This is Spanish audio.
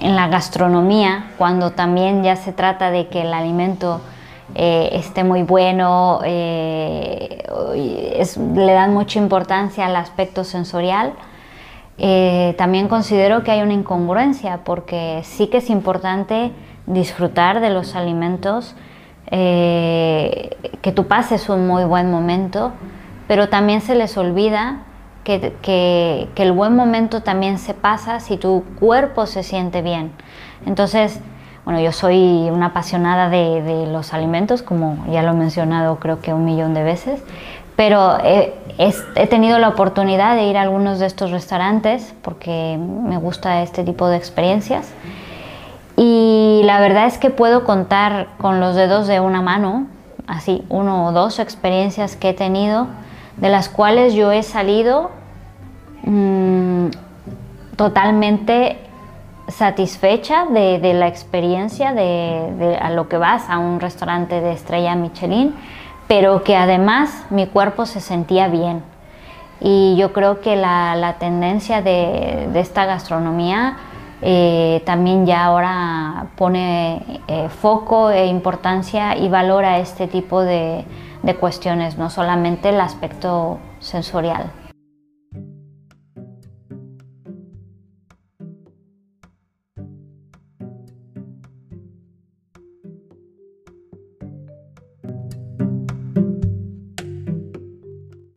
en la gastronomía, cuando también ya se trata de que el alimento eh, esté muy bueno, eh, le dan mucha importancia al aspecto sensorial. Eh, también considero que hay una incongruencia porque sí que es importante disfrutar de los alimentos, que tú pases un muy buen momento, pero también se les olvida que, el buen momento también se pasa si tu cuerpo se siente bien. Entonces, bueno, yo soy una apasionada de, los alimentos, como ya lo he mencionado creo que un millón de veces, pero he, tenido la oportunidad de ir a algunos de estos restaurantes porque me gusta este tipo de experiencias. Y la verdad es que puedo contar con los dedos de una mano, así, uno o dos experiencias que he tenido, de las cuales yo he salido mm, totalmente satisfecha de, la experiencia de, a lo que vas a un restaurante de estrella Michelin, pero que además mi cuerpo se sentía bien. Y yo creo que la, tendencia de, esta gastronomía eh, también ya ahora pone eh, foco e importancia y valora este tipo de cuestiones, no solamente el aspecto sensorial.